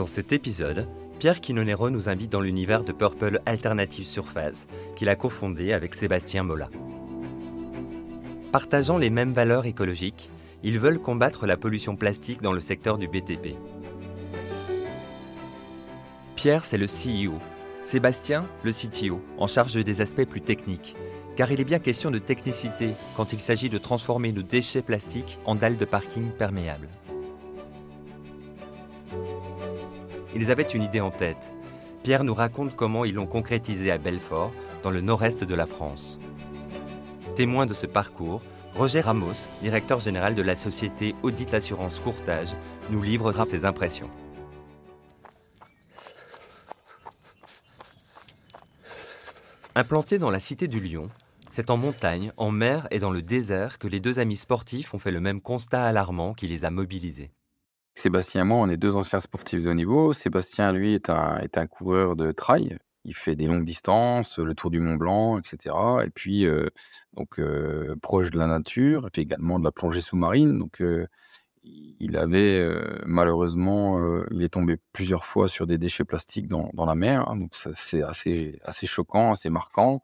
Dans cet épisode, Pierre Quinonero nous invite dans l'univers de Purple Alternative Surface, qu'il a cofondé avec Sébastien Mola. Partageant les mêmes valeurs écologiques, ils veulent combattre la pollution plastique dans le secteur du BTP. Pierre, c'est le CEO. Sébastien, le CTO, en charge des aspects plus techniques. Car il est bien question de technicité quand il s'agit de transformer nos déchets plastiques en dalles de parking perméables. Ils avaient une idée en tête. Pierre nous raconte comment ils l'ont concrétisé à Belfort, dans le nord-est de la France. Témoin de ce parcours, Roger Ramos, directeur général de la société Audit Assurance Courtage, nous livrera ses impressions. Implanté dans la cité du Lion, c'est en montagne, en mer et dans le désert que les deux amis sportifs ont fait le même constat alarmant qui les a mobilisés. Sébastien et moi, on est deux anciens sportifs de haut niveau. Sébastien, lui, est un, est un coureur de trail. Il fait des longues distances, le tour du Mont Blanc, etc. Et puis, euh, donc, euh, proche de la nature. Il fait également de la plongée sous-marine. Donc, euh, il avait malheureusement, il est tombé plusieurs fois sur des déchets plastiques dans, dans la mer. hein. donc, c'est assez, assez choquant, assez marquant.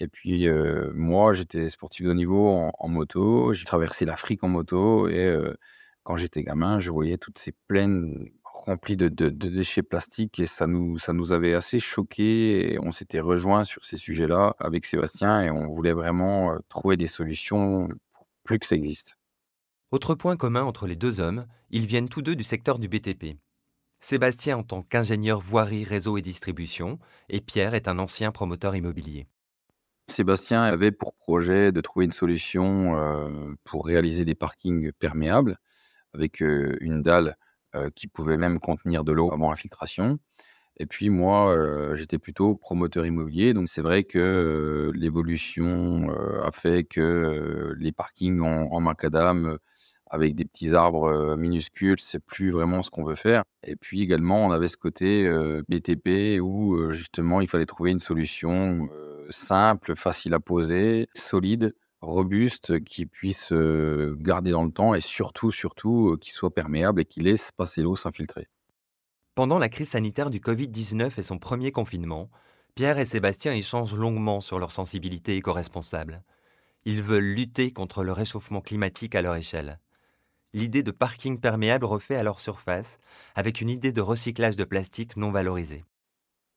Et puis, moi, j'étais sportif de haut niveau en, en moto. J'ai traversé l'Afrique en moto. Et quand j'étais gamin, je voyais toutes ces plaines remplies de, de- de déchets plastiques et ça nous, ça nous avait assez choqués et on s'était rejoints sur ces sujets-là avec Sébastien et on voulait vraiment euh, trouver des solutions pour plus que ça existe. Autre point commun entre les deux hommes, ils viennent tous deux du secteur du BTP. Sébastien en tant qu'ingénieur voirie, réseau et distribution, et Pierre est un ancien promoteur immobilier. Sébastien avait pour projet de trouver une solution euh, pour réaliser des parkings perméables avec une dalle qui pouvait même contenir de l'eau avant infiltration. Et puis moi, j'étais plutôt promoteur immobilier, donc c'est vrai que l'évolution a fait que les parkings en, en macadam avec des petits arbres minuscules, c'est plus vraiment ce qu'on veut faire. Et puis également, on avait ce côté BTP où justement il fallait trouver une solution simple, facile à poser, solide, robuste, qui puisse garder dans le temps et surtout, surtout, euh, qui soit perméable et qui laisse passer l'eau s'infiltrer. Pendant la crise sanitaire du Covid-19 et son premier confinement, Pierre et Sébastien échangent longuement sur leur sensibilité éco-responsable. Ils veulent lutter contre le réchauffement climatique à leur échelle. L'idée de parking perméable refait à leur surface, avec une idée de recyclage de plastique non valorisé.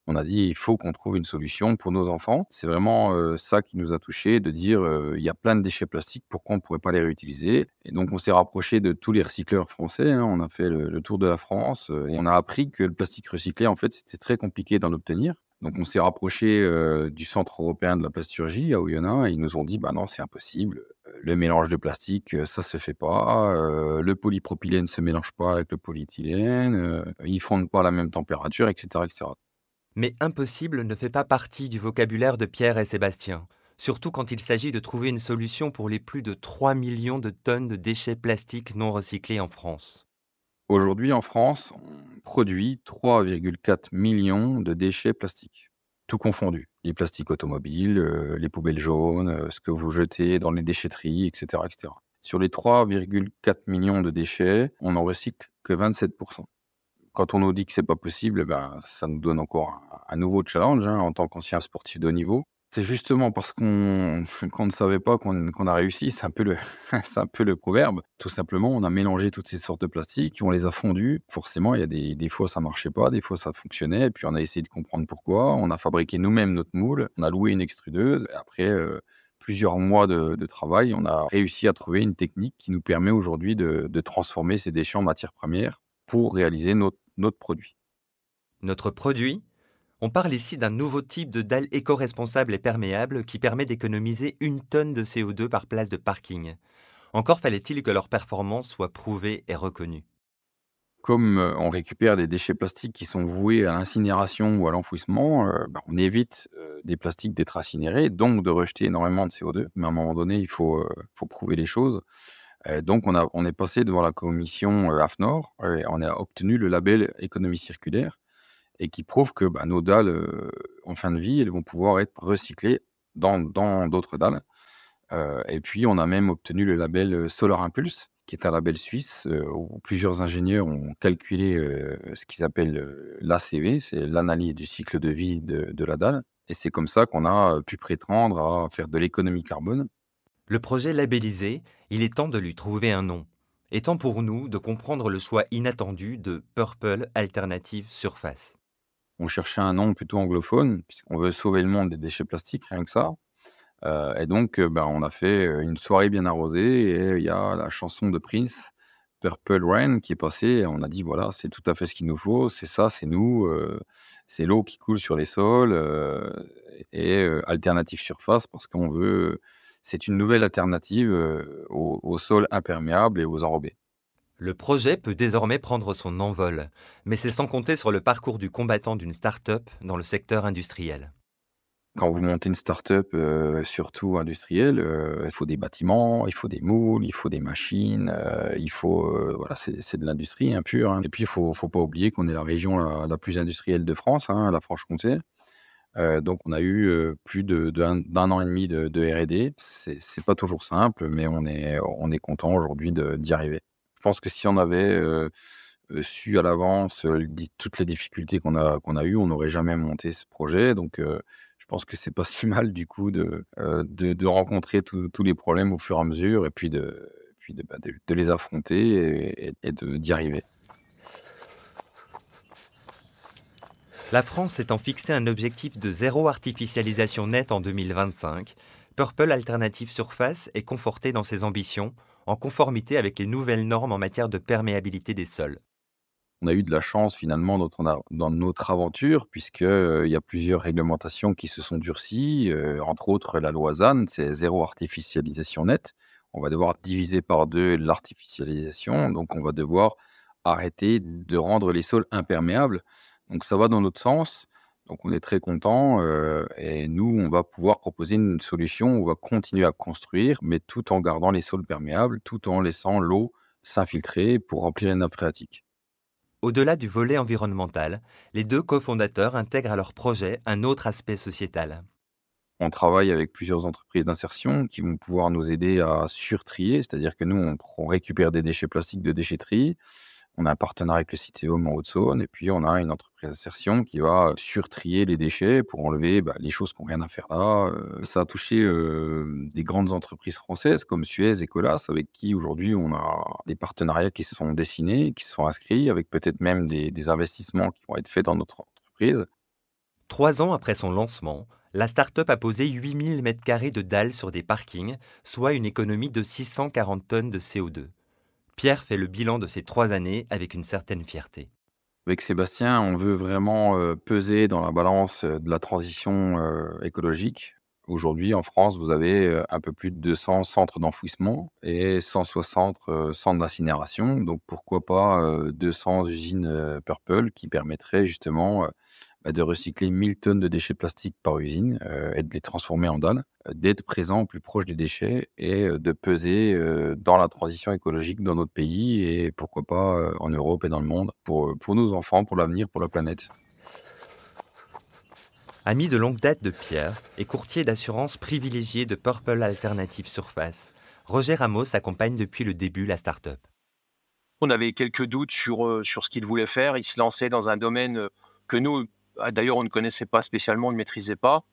On a dit il faut qu'on trouve une solution pour nos enfants. C'est vraiment euh, ça qui nous a touchés, de dire euh, il y a plein de déchets plastiques, pourquoi on ne pourrait pas les réutiliser? Et donc on s'est rapproché de tous les recycleurs français. hein. On a fait le, tour de la France euh, et on a appris que le plastique recyclé, en fait, c'était très compliqué d'en obtenir. Donc on s'est rapproché du Centre européen de la plasturgie à Oyonnax et ils nous ont dit bah non c'est impossible. Le mélange de plastique ça se fait pas. Le polypropylène se mélange pas avec le polyéthylène. Ils fondent pas à la même température, etc., etc. Mais impossible ne fait pas partie du vocabulaire de Pierre et Sébastien, surtout quand il s'agit de trouver une solution pour les plus de 3 millions de tonnes de déchets plastiques non recyclés en France. Aujourd'hui, en France, on produit 3,4 millions de déchets plastiques, tout confondu. Les plastiques automobiles, euh, les poubelles jaunes, euh, ce que vous jetez dans les déchetteries, etc. etc. Sur les 3,4 millions de déchets, on n'en recycle que 27%. Quand on nous dit que c'est pas possible, ben, ça nous donne encore un, nouveau challenge hein, en tant qu'ancien sportif de haut niveau. C'est justement parce qu'on ne savait pas qu'on a réussi, c'est un, peu le- proverbe. Tout simplement, on a mélangé toutes ces sortes de plastiques, on les a fondus. Forcément, il y a des, fois ça marchait pas, des fois ça fonctionnait, et puis on a essayé de comprendre pourquoi. On a fabriqué nous-mêmes notre moule, on a loué une extrudeuse, et après euh, plusieurs mois de, travail, on a réussi à trouver une technique qui nous permet aujourd'hui de, de transformer ces déchets en matière première pour réaliser notre, notre produit. Notre produit On parle ici d'un nouveau type de dalle éco-responsable et perméable qui permet d'économiser une tonne de CO2 par place de parking. Encore fallait-il que leur performance soit prouvée et reconnue. Comme euh, on récupère des déchets plastiques qui sont voués à l'incinération ou à l'enfouissement, euh, bah, on évite euh, des plastiques d'être incinérés, donc de rejeter énormément de CO2. Mais à un moment donné, il faut, faut prouver les choses. Euh, donc on, a, on est passé devant la commission euh, AFNOR et on a obtenu le label économie circulaire et qui prouve que bah, nos dalles euh, en fin de vie, elles vont pouvoir être recyclées dans d'autres dalles. Et puis on a même obtenu le label Solar Impulse qui est un label suisse où plusieurs ingénieurs ont calculé ce qu'ils appellent l'ACV, c'est l'analyse du cycle de vie de la dalle. Et c'est comme ça qu'on a pu prétendre à faire de l'économie carbone. Le projet labellisé, il est temps de lui trouver un nom. Étant pour nous de comprendre le choix inattendu de Purple Alternative Surface. On cherchait un nom plutôt anglophone, puisqu'on veut sauver le monde des déchets plastiques, rien que ça. Euh, et donc, euh, ben, on a fait euh, une soirée bien arrosée et il y a la chanson de Prince, Purple Rain, qui est passée. Et on a dit, voilà, c'est tout à fait ce qu'il nous faut, c'est ça, c'est nous, c'est l'eau qui coule sur les sols et alternative surface parce qu'on veut, c'est une nouvelle alternative aux, aux sols imperméables et aux enrobés. Le projet peut désormais prendre son envol, mais c'est sans compter sur le parcours du combattant d'une start-up dans le secteur industriel. Quand vous montez une start-up, euh, surtout industrielle, euh, il faut des bâtiments, il faut des moules, il faut des machines, euh, il faut, voilà, c'est de l'industrie hein, pure. Hein. Et puis, il faut, faut pas oublier qu'on est la région la, plus industrielle de France, hein, la Franche-Comté. Donc, on a eu plus d'un de, an et demi de, de R&D. C'est pas toujours simple, mais on est, on est content aujourd'hui d'y arriver. Je pense que si on avait su à l'avance toutes les difficultés qu'on a, qu'on a eues, on n'aurait jamais monté ce projet. Donc, je pense que c'est pas si mal du coup de, euh, de, rencontrer tous les problèmes au fur et à mesure et puis de, puis de, bah, de, les affronter et, et d'y arriver. La France s'étant fixé un objectif de zéro artificialisation nette en 2025, Purple Alternative Surface est conforté dans ses ambitions, en conformité avec les nouvelles normes en matière de perméabilité des sols on a eu de la chance finalement dans, notre aventure, puisqu'il il y a plusieurs réglementations qui se sont durcies, entre autres la loi ZAN, c'est zéro artificialisation nette. On va devoir diviser par deux l'artificialisation, donc on va devoir arrêter de rendre les sols imperméables. Donc ça va dans notre sens. Donc on est très content et nous, on va pouvoir proposer une solution où on va continuer à construire, mais tout en gardant les sols perméables, tout en laissant l'eau s'infiltrer pour remplir les nappes phréatiques. Au-delà du volet environnemental, les deux cofondateurs intègrent à leur projet un autre aspect sociétal. On travaille avec plusieurs entreprises d'insertion qui vont pouvoir nous aider à surtrier, c'est-à-dire que nous, on récupère des déchets plastiques de déchetterie, on a un partenariat avec le Citéum en Haute-Saône et puis on a une entreprise d'insertion qui va surtrier les déchets pour enlever bah, les choses qui n'ont rien à faire là. Euh, ça a touché euh, des grandes entreprises françaises comme Suez et Colas avec qui aujourd'hui on a des partenariats qui se sont dessinés, qui se sont inscrits avec peut-être même des, des investissements qui vont être faits dans notre entreprise. Trois ans après son lancement, la start-up a posé 8000 m2 de dalles sur des parkings, soit une économie de 640 tonnes de CO2. Pierre fait le bilan de ces trois années avec une certaine fierté. Avec Sébastien, on veut vraiment euh, peser dans la balance euh, de la transition euh, écologique. Aujourd'hui, en France, vous avez un peu plus de 200 centres d'enfouissement et 160 centres d'incinération. Donc, pourquoi pas 200 usines Purple qui permettraient justement bah, de recycler 1000 tonnes de déchets plastiques par usine euh, et de les transformer en dalles, euh, d'être présent plus proche des déchets et euh, de peser dans la transition écologique dans notre pays et pourquoi pas en Europe et dans le monde pour, pour nos enfants, pour l'avenir, pour la planète. Ami de longue date de Pierre et courtier d'assurance privilégié de Purple Alternative Surface, Roger Ramos accompagne depuis le début la start-up. On avait quelques doutes sur, sur ce qu'il voulait faire. Il se lançait dans un domaine que nous, d'ailleurs, on ne connaissait pas spécialement, on ne maîtrisait pas.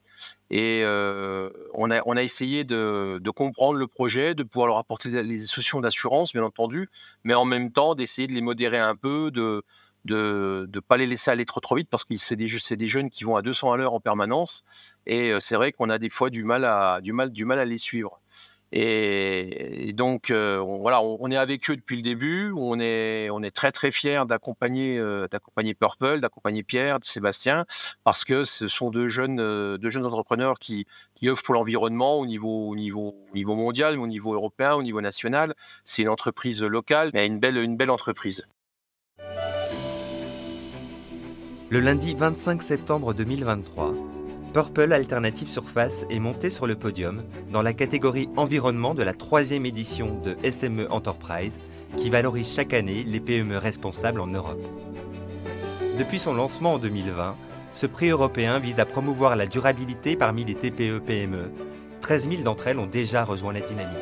Et euh, on, a, essayé de, comprendre le projet, de pouvoir leur apporter des solutions d'assurance, bien entendu, mais en même temps d'essayer de les modérer un peu, de ne de, pas les laisser aller trop vite, parce que c'est des, jeunes qui vont à 200 à l'heure en permanence. Et euh, c'est vrai qu'on a des fois du mal à, du mal à les suivre. Et, donc, euh, on, voilà, on, est avec eux depuis le début. On est, on est très très fiers d'accompagner, euh, d'accompagner Purple, d'accompagner Pierre, Sébastien, parce que ce sont deux jeunes, euh, deux jeunes entrepreneurs qui, qui œuvrent pour l'environnement au niveau, au niveau, au niveau mondial, au niveau européen, au niveau national. C'est une entreprise locale, mais une belle, une belle entreprise. Le lundi 25 septembre 2023. Purple Alternative Surface est monté sur le podium dans la catégorie environnement de la troisième édition de SME Enterprise qui valorise chaque année les PME responsables en Europe. Depuis son lancement en 2020, ce prix européen vise à promouvoir la durabilité parmi les TPE-PME. 13 000 d'entre elles ont déjà rejoint la dynamique.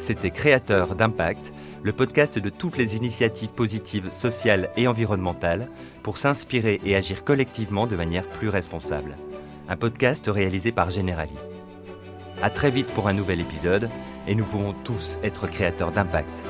C'était Créateur d'impact, le podcast de toutes les initiatives positives sociales et environnementales pour s'inspirer et agir collectivement de manière plus responsable. Un podcast réalisé par Generali. À très vite pour un nouvel épisode et nous pouvons tous être créateurs d'impact.